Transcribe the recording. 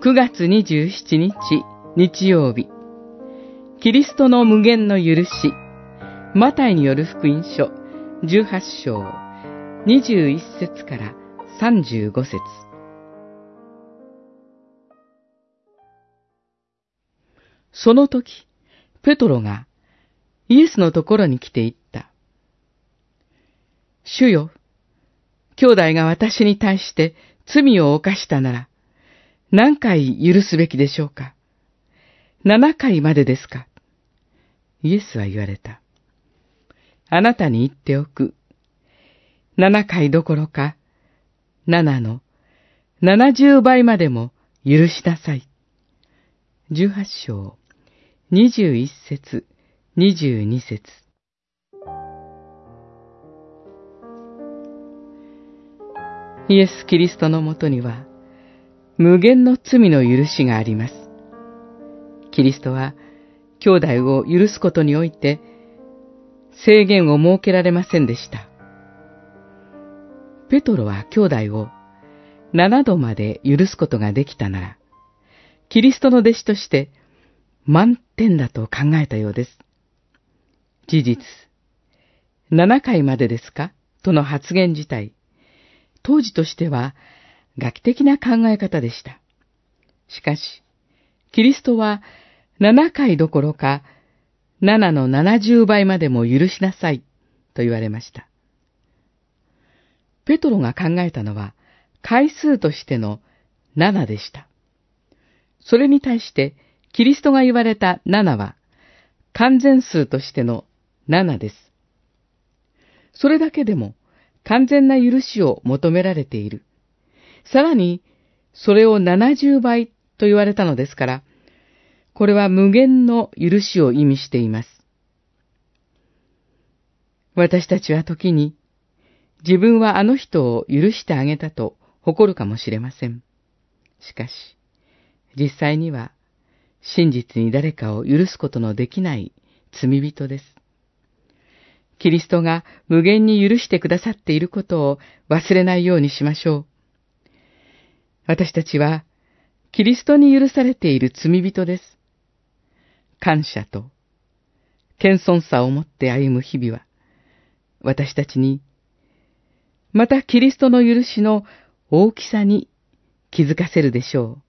9月27日日曜日キリストの無限の許しマタイによる福音書18章21節から35節その時、ペトロがイエスのところに来て言った。主よ、兄弟が私に対して罪を犯したなら、何回許すべきでしょうか？七回までですか？イエスは言われた。あなたに言っておく。七回どころか、七の七十倍までも許しなさい。十八章、二十一節、二十二節。イエス・キリストのもとには、無限の罪の許しがあります。キリストは、兄弟を許すことにおいて、制限を設けられませんでした。ペトロは兄弟を7度まで許すことができたなら、キリストの弟子として満点だと考えたようです。事実、7回までですか？との発言自体、当時としては学的な考え方でした。しかし、キリストは7回どころか7の70倍までも許しなさいと言われました。ペトロが考えたのは回数としての7でした。それに対してキリストが言われた7は完全数としての7です。それだけでも完全な許しを求められている。さらに、それを70倍と言われたのですから、これは無限の許しを意味しています。私たちは時に、自分はあの人を許してあげたと誇るかもしれません。しかし、実際には、真実に誰かを許すことのできない罪人です。キリストが無限に許してくださっていることを忘れないようにしましょう。私たちは、キリストに許されている罪人です。感謝と、謙遜さを持って歩む日々は、私たちに、またキリストの許しの大きさに気づかせるでしょう。